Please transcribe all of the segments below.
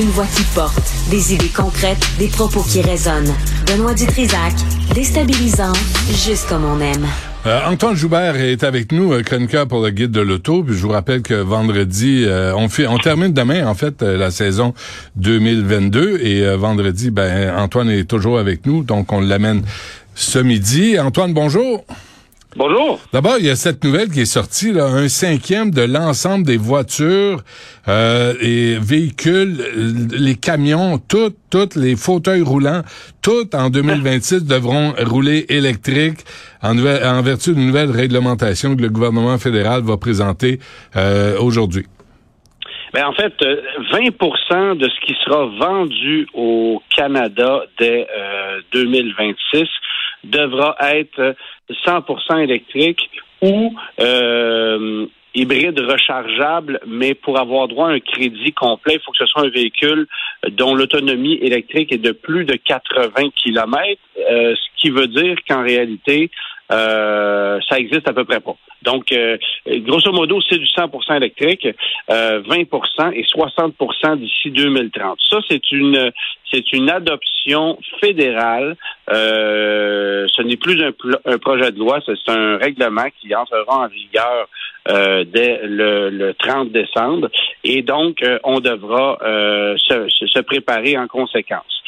Une voix qui porte, des idées concrètes, des propos qui résonnent. Benoît Dutrisac, déstabilisant, juste comme on aime. Euh, Antoine Joubert est avec nous, euh, chroniqueur pour le guide de l'auto. Puis je vous rappelle que vendredi, euh, on fait, on termine demain en fait euh, la saison 2022 et vendredi, ben Antoine est toujours avec nous, donc on l'amène ce midi. Antoine, bonjour. Bonjour. D'abord, il y a cette nouvelle qui est sortie, là, un cinquième de l'ensemble des voitures euh, et véhicules, les camions, toutes, toutes les fauteuils roulants, toutes en 2026 devront rouler électrique en, en vertu d'une nouvelle réglementation que le gouvernement fédéral va présenter euh, aujourd'hui. Ben en fait, 20% euh, de ce qui sera vendu au Canada dès 2026 devra être 100% électrique ou euh, hybride rechargeable, mais pour avoir droit à un crédit complet, il faut que ce soit un véhicule dont l'autonomie électrique est de plus de 80 km, euh, ce qui veut dire qu'en réalité, euh, ça existe à peu près pas. Donc, euh, grosso modo, c'est du 100% électrique, 20% et 60% d'ici 2030. Ça, c'est une c'est une adoption fédérale. ce n'est plus un, projet de loi, c'est un règlement qui entrera en vigueur euh, dès le, 30 décembre. Et donc, euh, on devra euh, se, se, préparer en conséquence.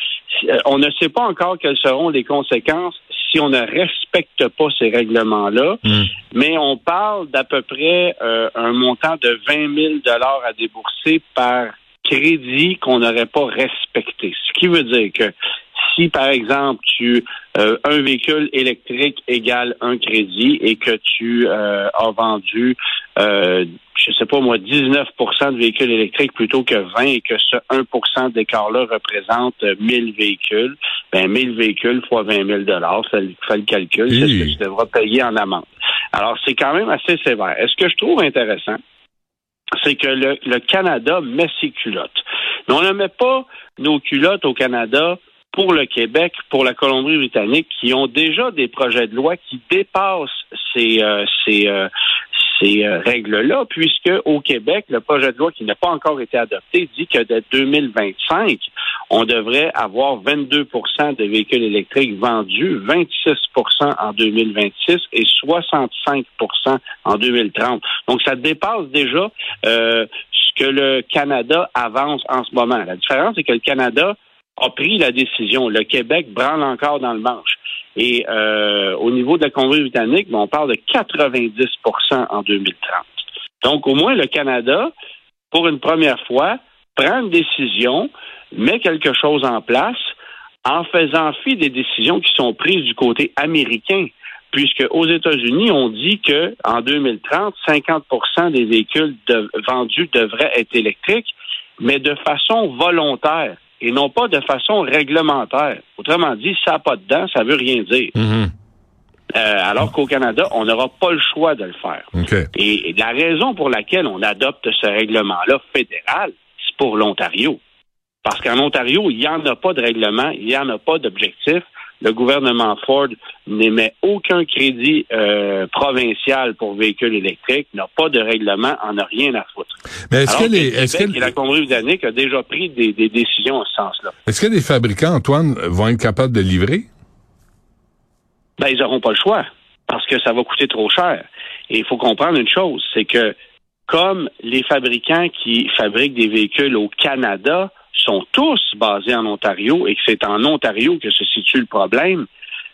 On ne sait pas encore quelles seront les conséquences si on ne respecte pas ces règlements-là, hmm. mais on parle d'à peu près un montant de 20 000 dollars à débourser par crédit qu'on n'aurait pas respecté. Ce qui veut dire que si, par exemple, tu euh, un véhicule électrique égale un crédit et que tu euh, as vendu, euh, je sais pas moi, 19% de véhicules électriques plutôt que 20 et que ce 1% d'écart-là représente 1000 véhicules, ben 1000 véhicules fois 20 000 dollars, ça fait le calcul, c'est ce que tu devras payer en amende. Alors, c'est quand même assez sévère. Est-ce que je trouve intéressant? c'est que le, le, Canada met ses culottes. Mais on ne met pas nos culottes au Canada pour le Québec, pour la Colombie-Britannique, qui ont déjà des projets de loi qui dépassent ces, euh, ces, euh, ces euh, règles-là, puisque au Québec, le projet de loi qui n'a pas encore été adopté dit que dès 2025, on devrait avoir 22% de véhicules électriques vendus, 26% en 2026 et 65% en 2030. Donc, ça dépasse déjà ce que le Canada avance en ce moment. La différence, c'est que le Canada a pris la décision. Le Québec branle encore dans le manche. Et euh, au niveau de la Colombie-Britannique, ben, on parle de 90% en 2030. Donc, au moins, le Canada, pour une première fois, prend une décision, met quelque chose en place en faisant fi des décisions qui sont prises du côté américain. Puisque aux États-Unis, on dit que en 2030, 50% des véhicules vendus devraient être électriques, mais de façon volontaire et non pas de façon réglementaire. Autrement dit, ça n'a pas de dents, ça veut rien dire. Mhm. Euh, alors qu'au Canada, on n'aura pas le choix de le faire. Et, la raison pour laquelle on adopte ce règlement-là fédéral, c'est pour l'Ontario. Parce qu'en Ontario, il n'y en a pas de règlement, il n'y en a pas d'objectif le gouvernement Ford n'émet aucun crédit euh, provincial pour véhicules électriques, n'a pas de règlement, en a rien à foutre. Mais est-ce que les, est-ce que la Colombie-Britannique a déjà pris des, des décisions en ce sens-là? Est-ce que les fabricants, Antoine, vont être capables de livrer? Ben ils n'auront pas le choix parce que ça va coûter trop cher. Et il faut comprendre une chose, c'est que comme les fabricants qui fabriquent des véhicules au Canada sont tous basés en Ontario et que c'est en Ontario que se situe le problème,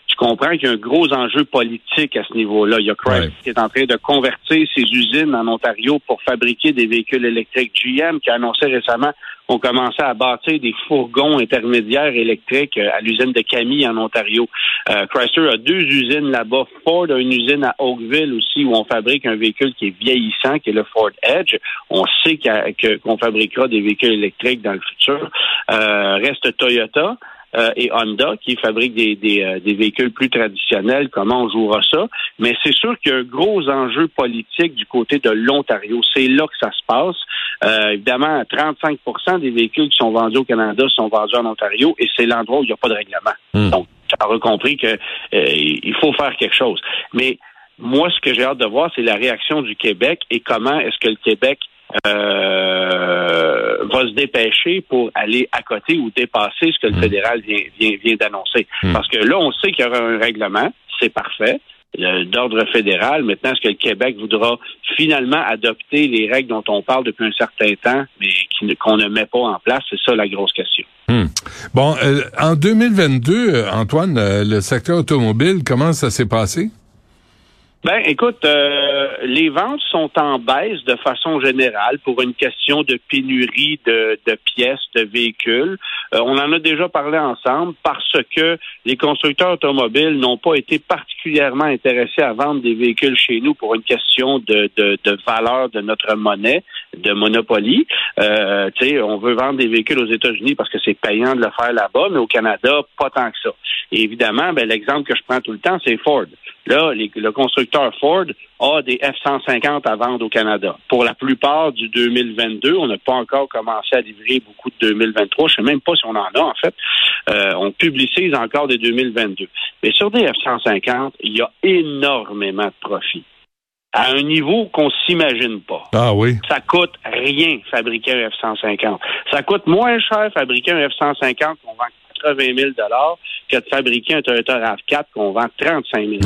tu comprends qu'il y a un gros enjeu politique à ce niveau-là. Il y a Chrysler qui est en train de convertir ses usines en Ontario pour fabriquer des véhicules électriques. GM qui a annoncé récemment qu'on commençait à bâtir des fourgons intermédiaires électriques euh, à l'usine de Camille en Ontario. Euh, Chrysler a deux usines là-bas. Ford a une usine à Oakville aussi où on fabrique un véhicule qui est vieillissant, qui est le Ford Edge. On sait qu'on fabriquera des véhicules électriques dans le futur. Euh, reste Toyota. Euh, et Honda qui fabriquent des, des, euh, des, véhicules plus traditionnels. Comment on jouera ça? Mais c'est sûr qu'il y a un gros enjeu politique du côté de l'Ontario. C'est là que ça se passe. Euh, évidemment, 35% des véhicules qui sont vendus au Canada sont vendus en Ontario et c'est l'endroit où il n'y a pas de règlement. Hmm. Donc, tu as compris qu'il il faut faire quelque chose. Mais moi, ce que j'ai hâte de voir, c'est la réaction du Québec et comment est-ce que le Québec euh, va se dépêcher pour aller à côté ou dépasser ce que le hmm. fédéral vient, vient, vient d'annoncer. Hmm. Parce que là, on sait qu'il y aura un règlement, c'est parfait d'ordre fédéral. Maintenant, est-ce que le Québec voudra finalement adopter les règles dont on parle depuis un certain temps, mais qu'on ne met pas en place? C'est ça la grosse question. Hmm. Bon, euh, en 2022, Antoine, euh, le secteur automobile, comment ça s'est passé? Ben, écoute, euh, les ventes sont en baisse de façon générale pour une question de pénurie de, pièces, de véhicules. Euh, on en a déjà parlé ensemble parce que les constructeurs automobiles n'ont pas été particulièrement intéressés à vendre des véhicules chez nous pour une question de, de valeur de notre monnaie, de monopoly. Euh, on veut vendre des véhicules aux États-Unis parce que c'est payant de le faire là-bas, mais au Canada, pas tant que ça. Et évidemment, ben, l'exemple que je prends tout le temps, c'est Ford. Là, le constructeur Ford a des F-150 à vendre au Canada. Pour la plupart du 2022, on n'a pas encore commencé à livrer beaucoup de 2023. Je sais même pas si on en a, en fait. Euh, on publicise encore des 2022. Mais sur des F-150, il y a énormément de profits à un niveau qu'on s'imagine pas. Ah oui. Ça coûte rien fabriquer un F-150. Ça coûte moins cher fabriquer un F-150 qu'on vend 80 000 que de fabriquer un Toyota RAV4 qu'on vend 35 000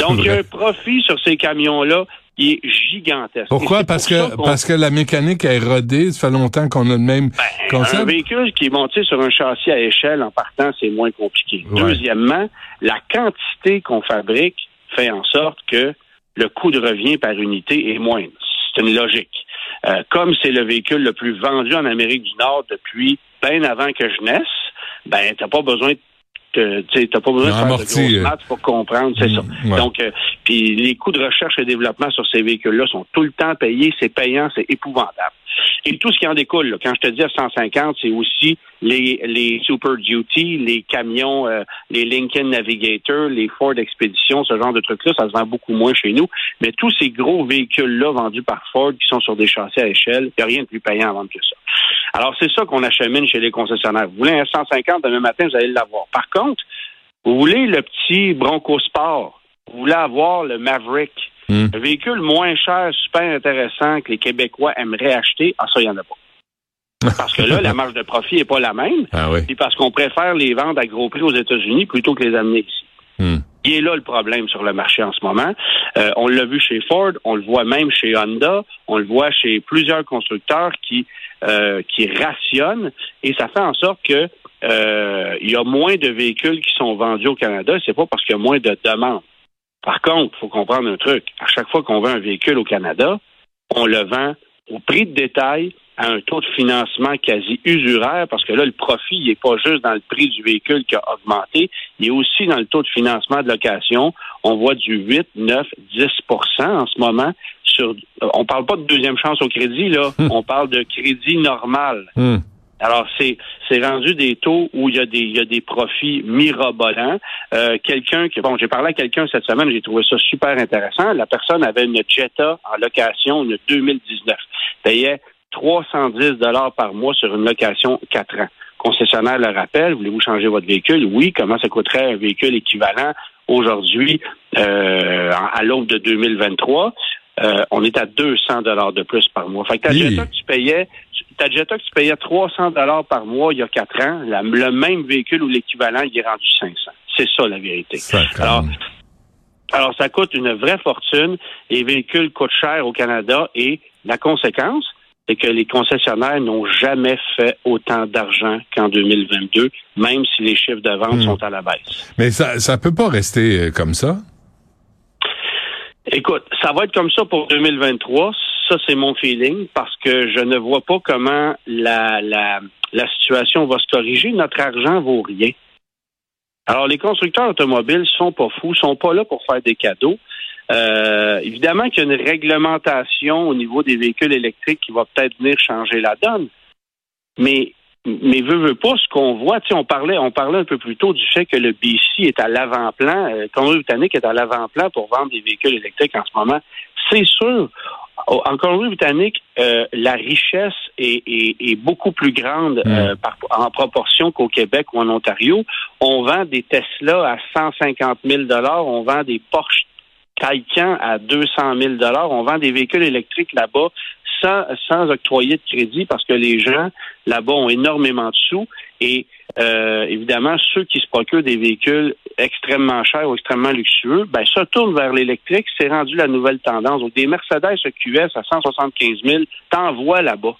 Donc, il y a un profit sur ces camions-là qui est gigantesque. Pourquoi? Parce que parce que la mécanique est rodée. Ça fait longtemps qu'on a le même ben, Un véhicule qui est monté sur un châssis à échelle en partant, c'est moins compliqué. Deuxièmement, la quantité qu'on fabrique fait en sorte que le coût de revient par unité est moindre. C'est une logique. Euh, comme c'est le véhicule le plus vendu en Amérique du Nord depuis bien avant que je naisse, ben t'as pas besoin de tu pas besoin de faire de grosses euh. maths pour comprendre, c'est ça. Mm, Donc, euh, puis les coûts de recherche et développement sur ces véhicules-là sont tout le temps payés, c'est payant, c'est épouvantable. Et tout ce qui en découle, quand je te dis à 150, c'est aussi les, les Super Duty, les camions, euh, les Lincoln Navigator, les Ford Expedition, ce genre de trucs-là, ça se vend beaucoup moins chez nous. Mais tous ces gros véhicules-là vendus par Ford qui sont sur des châssis à échelle, il n'y a rien de plus payant à vendre que ça. Alors, c'est ça qu'on achemine chez les concessionnaires. Vous voulez un 150 demain matin, vous allez l'avoir. Par contre, vous voulez le petit Bronco Sport, vous voulez avoir le Maverick, Hmm. Un véhicule moins cher, super intéressant que les Québécois aimeraient acheter, ah ça, il n'y en a pas. Parce que là, la marge de profit n'est pas la même. Ah oui. Puis parce qu'on préfère les vendre à gros prix aux États-Unis plutôt que les amener ici. Hmm. Il est là le problème sur le marché en ce moment. Euh, on l'a vu chez Ford, on le voit même chez Honda, on le voit chez plusieurs constructeurs qui euh, qui rationnent et ça fait en sorte que euh, il y a moins de véhicules qui sont vendus au Canada. C'est pas parce qu'il y a moins de demandes. Par contre, il faut comprendre un truc. À chaque fois qu'on vend un véhicule au Canada, on le vend au prix de détail à un taux de financement quasi usuraire parce que là, le profit n'est pas juste dans le prix du véhicule qui a augmenté, il est aussi dans le taux de financement de location. On voit du 8, 9, 10% en ce moment. Sur, on parle pas de deuxième chance au crédit, là. Hmm. On parle de crédit normal. Hmm. Alors, c'est c'est rendu des taux où il y a des il y a des profits mirobolants. Euh, quelqu'un qui bon, j'ai parlé à quelqu'un cette semaine, j'ai trouvé ça super intéressant. La personne avait une Jetta en location une 2019, payait 310 dollars par mois sur une location 4 ans. Concessionnaire le rappelle, voulez-vous changer votre véhicule? Oui. Comment ça coûterait un véhicule équivalent aujourd'hui euh, à l'aube de 2023 euh, on est à 200 dollars de plus par mois. Fait que ta Jetta que tu payais, ta Jetta que tu payais 300 dollars par mois il y a quatre ans, le même véhicule ou l'équivalent, il est rendu 500. C'est ça la vérité. Alors, alors, ça coûte une vraie fortune. Les véhicules coûtent cher au Canada et la conséquence, c'est que les concessionnaires n'ont jamais fait autant d'argent qu'en 2022, même si les chiffres de vente hmm. sont à la baisse. Mais ça ça peut pas rester euh, comme ça? Écoute, ça va être comme ça pour 2023. Ça, c'est mon feeling parce que je ne vois pas comment la, la, la situation va se corriger. Notre argent vaut rien. Alors, les constructeurs automobiles sont pas fous, sont pas là pour faire des cadeaux. Euh, évidemment qu'il y a une réglementation au niveau des véhicules électriques qui va peut-être venir changer la donne. Mais mais veut, veut pas, ce qu'on voit, on parlait, on parlait un peu plus tôt du fait que le BC est à l'avant-plan, euh, Colombie-Britannique est à l'avant-plan pour vendre des véhicules électriques en ce moment. C'est sûr. En Colombie-Britannique, euh, la richesse est, est, beaucoup plus grande euh, par, en proportion qu'au Québec ou en Ontario. On vend des Tesla à 150 000 on vend des Porsche Taycan à 200 000 on vend des véhicules électriques là-bas sans, sans octroyer de crédit parce que les gens là-bas ont énormément de sous et euh, évidemment, ceux qui se procurent des véhicules extrêmement chers ou extrêmement luxueux, ben, se tournent vers l'électrique. C'est rendu la nouvelle tendance. Donc, des Mercedes EQS à 175 000, t'envoies là-bas.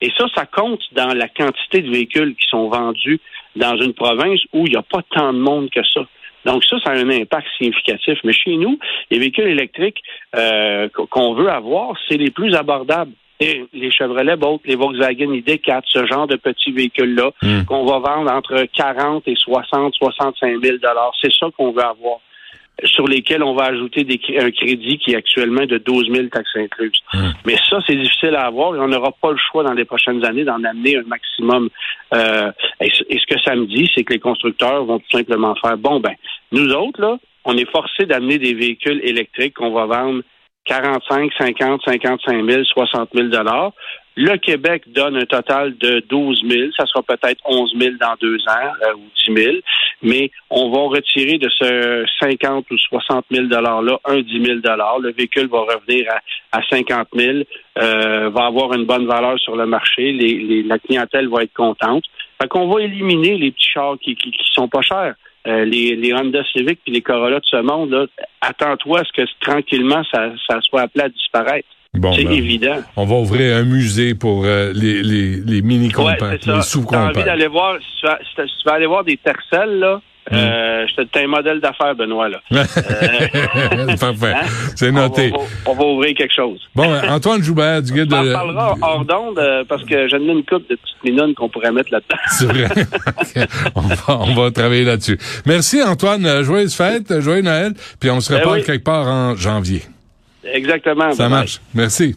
Et ça, ça compte dans la quantité de véhicules qui sont vendus dans une province où il n'y a pas tant de monde que ça. Donc ça, ça a un impact significatif. Mais chez nous, les véhicules électriques euh, qu'on veut avoir, c'est les plus abordables. Et les Chevrolet Bolt, les Volkswagen ID4, ce genre de petits véhicules-là, hmm. qu'on va vendre entre 40 et 60, 65 000 C'est ça qu'on veut avoir sur lesquels on va ajouter des, un crédit qui est actuellement de 12 000 taxes incluses. Hmm. Mais ça, c'est difficile à avoir et on n'aura pas le choix dans les prochaines années d'en amener un maximum. Euh, et, ce que ça me dit, c'est que les constructeurs vont tout simplement faire, bon, ben, nous autres, là, on est forcé d'amener des véhicules électriques qu'on va vendre 45, 50, 55 000, 60 000 dollars. Le Québec donne un total de 12 000. Ça sera peut-être 11 000 dans deux ans euh, ou 10 000. Mais on va retirer de ce 50 ou 60 000 $-là un 10 000 Le véhicule va revenir à, à 50 000, euh, va avoir une bonne valeur sur le marché. Les, la clientèle va être contente. Fait qu'on va éliminer les petits chars qui, qui, qui sont pas chers. Euh, les, les, Honda Civic puis les Corolla de ce monde, attends-toi à ce que tranquillement ça, ça soit appelé à disparaître. C'est ben, évident. On va ouvrir un musée pour euh, les, les, les mini compacts, les sous-compacts. Envie d'aller voir, si tu, vas, si tu vas aller voir des tercelles, là, Mm. Euh, je un modèle d'affaires, Benoît. Là. Euh, Parfait. Hein? C'est noté. On va, ouvrir quelque chose. Bon, Antoine Joubert du guide de... On en parlera hors d'onde euh, parce que j'ai une coupe de petites minounes qu'on pourrait mettre là-dedans. C'est vrai. on, va, on va travailler là-dessus. Merci Antoine. Joyeuse fête, joyeux Noël. Puis on se ben reparle quelque part en janvier. Exactement. Ça marche. Merci.